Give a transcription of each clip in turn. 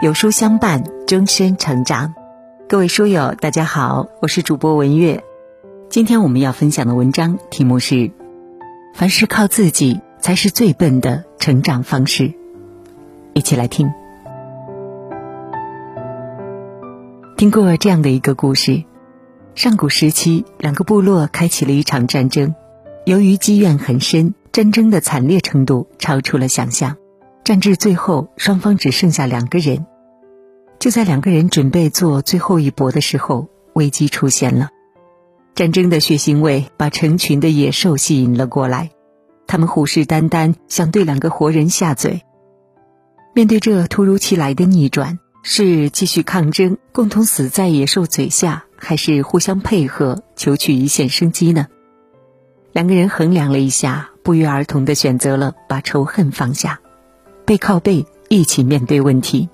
有书相伴，终身成长。各位书友，大家好，我是主播文月。今天我们要分享的文章题目是：凡事靠自己才是最笨的成长方式。一起来听。听过这样的一个故事：上古时期，两个部落开启了一场战争，由于积怨很深，战争的惨烈程度超出了想象。战至最后，双方只剩下两个人。就在两个人准备做最后一搏的时候，危机出现了。战争的血腥味把成群的野兽吸引了过来，他们虎视眈眈，想对两个活人下嘴。面对这突如其来的逆转，是继续抗争，共同死在野兽嘴下，还是互相配合，求取一线生机呢？两个人衡量了一下，不约而同的选择了把仇恨放下。背靠背一起面对问题，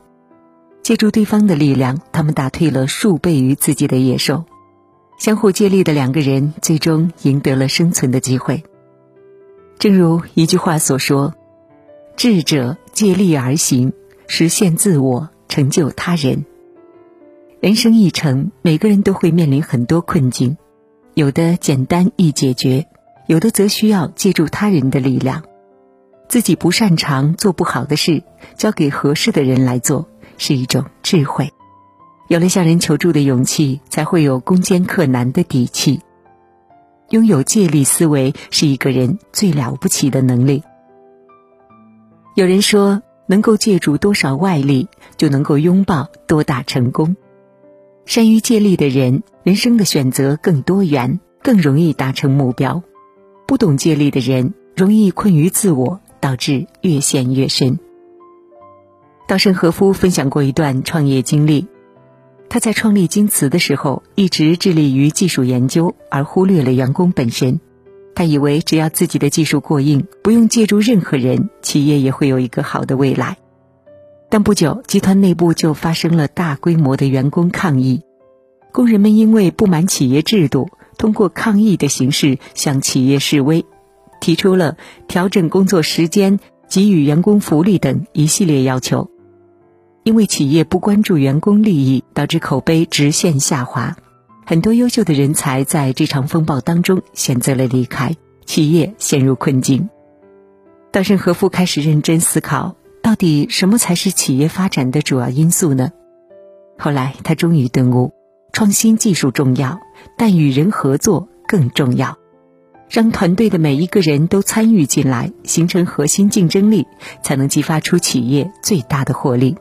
借助对方的力量，他们打退了数倍于自己的野兽。相互借力的两个人，最终赢得了生存的机会。正如一句话所说：“智者借力而行，实现自我，成就他人。”人生一程，每个人都会面临很多困境，有的简单易解决，有的则需要借助他人的力量。自己不擅长做不好的事，交给合适的人来做，是一种智慧。有了向人求助的勇气，才会有攻坚克难的底气。拥有借力思维是一个人最了不起的能力。有人说，能够借助多少外力，就能够拥抱多大成功。善于借力的人，人生的选择更多元，更容易达成目标。不懂借力的人，容易困于自我。导致越陷越深。稻盛和夫分享过一段创业经历，他在创立京瓷的时候，一直致力于技术研究，而忽略了员工本身。他以为只要自己的技术过硬，不用借助任何人，企业也会有一个好的未来。但不久，集团内部就发生了大规模的员工抗议，工人们因为不满企业制度，通过抗议的形式向企业示威。提出了调整工作时间、给予员工福利等一系列要求，因为企业不关注员工利益，导致口碑直线下滑。很多优秀的人才在这场风暴当中选择了离开，企业陷入困境。稻盛和夫开始认真思考，到底什么才是企业发展的主要因素呢？后来他终于顿悟：创新技术重要，但与人合作更重要。让团队的每一个人都参与进来，形成核心竞争力，才能激发出企业最大的活力。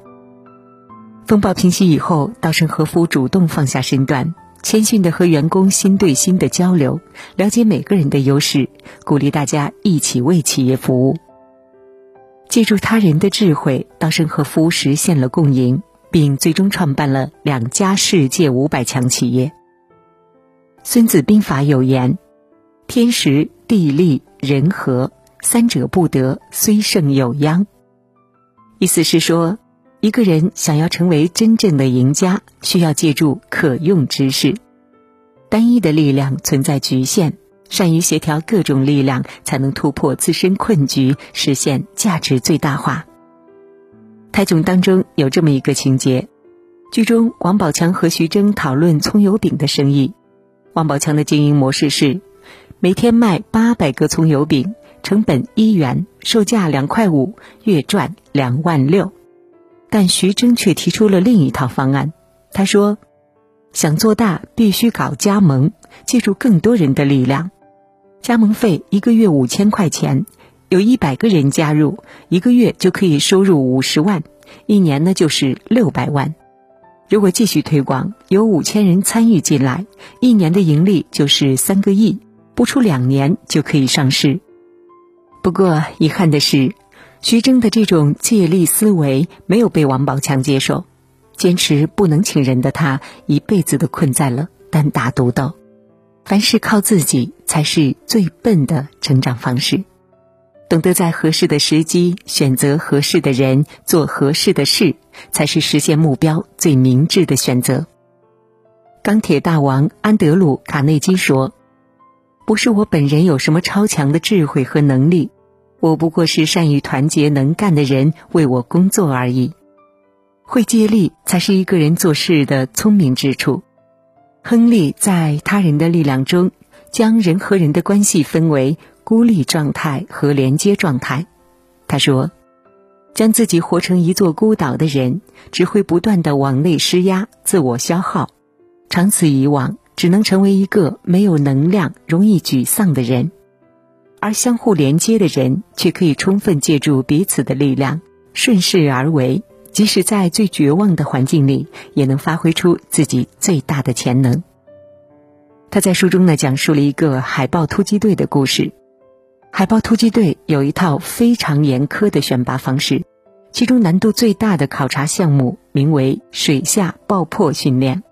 风暴平息以后，稻盛和夫主动放下身段，谦逊的和员工心对心的交流，了解每个人的优势，鼓励大家一起为企业服务。借助他人的智慧，稻盛和夫实现了共赢，并最终创办了两家世界五百强企业。《孙子兵法》有言。天时地利人和三者不得，虽胜有殃。意思是说，一个人想要成为真正的赢家，需要借助可用之势。单一的力量存在局限，善于协调各种力量，才能突破自身困局，实现价值最大化。泰囧当中有这么一个情节：剧中王宝强和徐峥讨论葱油饼的生意，王宝强的经营模式是。每天卖八百个葱油饼，成本一元，售价两块五，月赚两万六。但徐峥却提出了另一套方案。他说：“想做大，必须搞加盟，借助更多人的力量。加盟费一个月五千块钱，有一百个人加入，一个月就可以收入五十万，一年呢就是六百万。如果继续推广，有五千人参与进来，一年的盈利就是三个亿。”不出两年就可以上市。不过遗憾的是，徐峥的这种借力思维没有被王宝强接受，坚持不能请人的他，一辈子都困在了单打独斗。凡事靠自己才是最笨的成长方式。懂得在合适的时机选择合适的人，做合适的事，才是实现目标最明智的选择。钢铁大王安德鲁·卡内基说。不是我本人有什么超强的智慧和能力，我不过是善于团结能干的人为我工作而已。会借力才是一个人做事的聪明之处。亨利在他人的力量中，将人和人的关系分为孤立状态和连接状态。他说：“将自己活成一座孤岛的人，只会不断的往内施压，自我消耗，长此以往，只能成为一个没有能量、容易沮丧的人。而相互连接的人，却可以充分借助彼此的力量，顺势而为。”即使在最绝望的环境里，也能发挥出自己最大的潜能。他在书中呢讲述了一个海豹突击队的故事。海豹突击队有一套非常严苛的选拔方式，其中难度最大的考察项目名为水下爆破训练。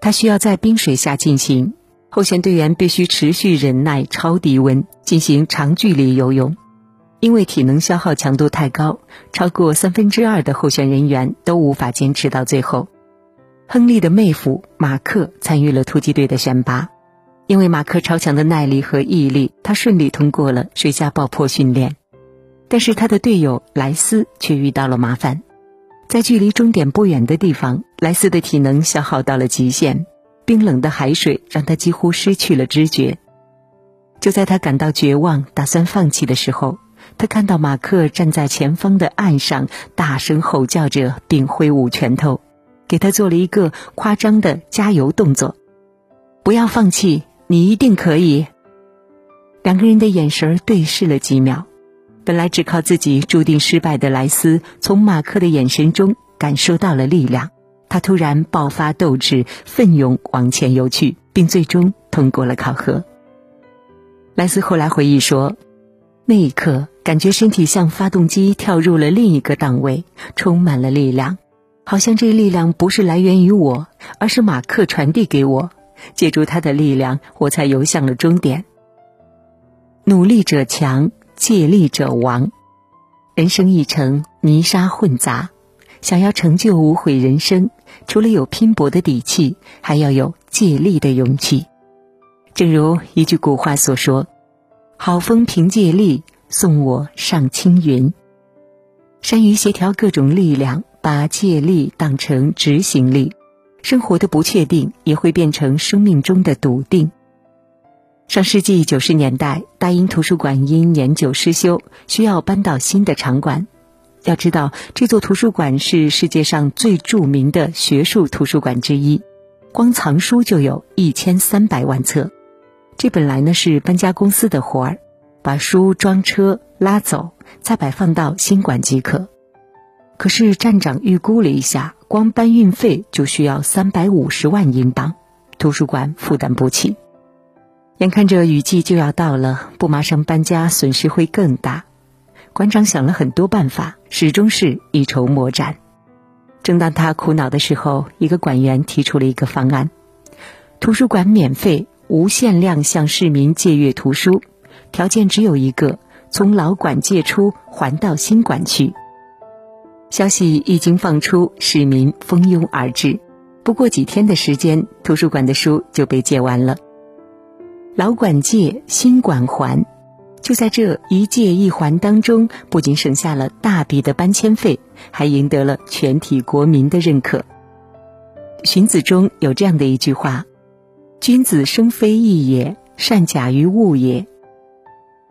它需要在冰水下进行，候选队员必须持续忍耐超低温，进行长距离游泳。因为体能消耗强度太高，超过三分之二的候选人员都无法坚持到最后。亨利的妹夫马克参与了突击队的选拔，因为马克超强的耐力和毅力，他顺利通过了水下爆破训练。但是他的队友莱斯却遇到了麻烦，在距离终点不远的地方，莱斯的体能消耗到了极限，冰冷的海水让他几乎失去了知觉。就在他感到绝望、打算放弃的时候，他看到马克站在前方的岸上，大声吼叫着，并挥舞拳头，给他做了一个夸张的加油动作。不要放弃，你一定可以。两个人的眼神对视了几秒，本来只靠自己注定失败的莱斯，从马克的眼神中感受到了力量。他突然爆发斗志，奋勇往前游去，并最终通过了考核。莱斯后来回忆说。那一刻，感觉身体像发动机跳入了另一个档位，充满了力量，好像这力量不是来源于我，而是马克传递给我。借助他的力量，我才游向了终点。努力者强，借力者亡。人生一程，泥沙混杂，想要成就无悔人生，除了有拼搏的底气，还要有借力的勇气。正如一句古话所说。好风凭借力，送我上青云。善于协调各种力量，把借力当成执行力，生活的不确定也会变成生命中的笃定。上世纪九十年代，大英图书馆因年久失修，需要搬到新的场馆。要知道，这座图书馆是世界上最著名的学术图书馆之一，光藏书就有一千三百万册。这本来呢是搬家公司的活儿，把书装车拉走，再摆放到新馆即可。可是站长预估了一下，光搬运费就需要三百五十万英镑，图书馆负担不起。眼看着雨季就要到了，不马上搬家，损失会更大。馆长想了很多办法，始终是一筹莫展。正当他苦恼的时候，一个馆员提出了一个方案：图书馆免费。无限量向市民借阅图书，条件只有一个：从老馆借出还到新馆去。消息一经放出，市民蜂拥而至。不过几天的时间，图书馆的书就被借完了。老馆借，新馆还，就在这一借一还当中，不仅省下了大笔的搬迁费，还赢得了全体国民的认可。荀子中有这样的一句话。君子生非异也，善假于物也。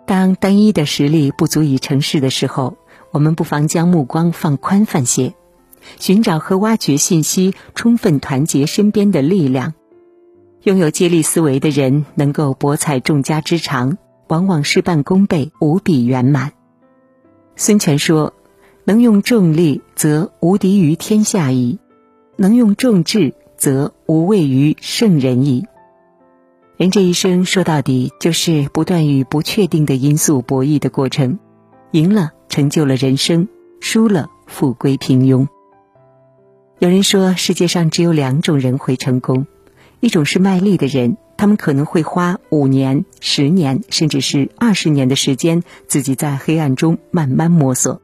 当单一的实力不足以成事的时候，我们不妨将目光放宽泛些，寻找和挖掘信息，充分团结身边的力量。拥有接力思维的人，能够博采众家之长，往往事半功倍，无比圆满。孙权说：“能用重力，则无敌于天下矣；能用重智，则无畏于圣人矣。”人这一生说到底就是不断与不确定的因素博弈的过程，赢了成就了人生，输了复归平庸。有人说世界上只有两种人会成功，一种是卖力的人，他们可能会花五年、十年，甚至是二十年的时间，自己在黑暗中慢慢摸索；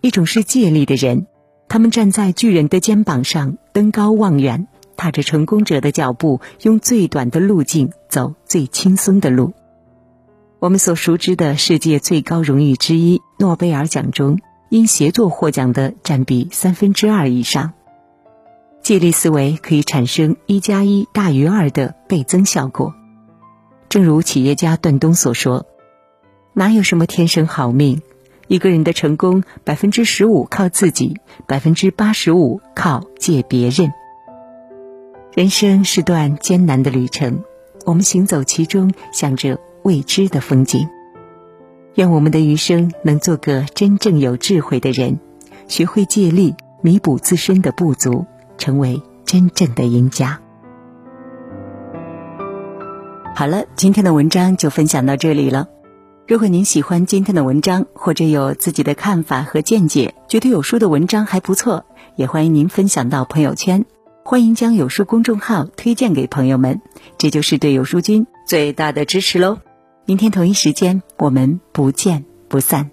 一种是借力的人，他们站在巨人的肩膀上，登高望远。踏着成功者的脚步，用最短的路径走最轻松的路。我们所熟知的世界最高荣誉之一——诺贝尔奖中，因协作获奖的占比三分之二以上。借力思维可以产生一加一大于二的倍增效果。正如企业家段东所说：“哪有什么天生好命？一个人的成功，百分之十五靠自己，百分之八十五靠借别人。人生是段艰难的旅程，我们行走其中，想着未知的风景。愿我们的余生能做个真正有智慧的人，学会借力，弥补自身的不足。”成为真正的赢家。好了，今天的文章就分享到这里了。如果您喜欢今天的文章，或者有自己的看法和见解，觉得有书的文章还不错，也欢迎您分享到朋友圈。欢迎将有书公众号推荐给朋友们，这就是对有书君最大的支持喽。明天同一时间，我们不见不散。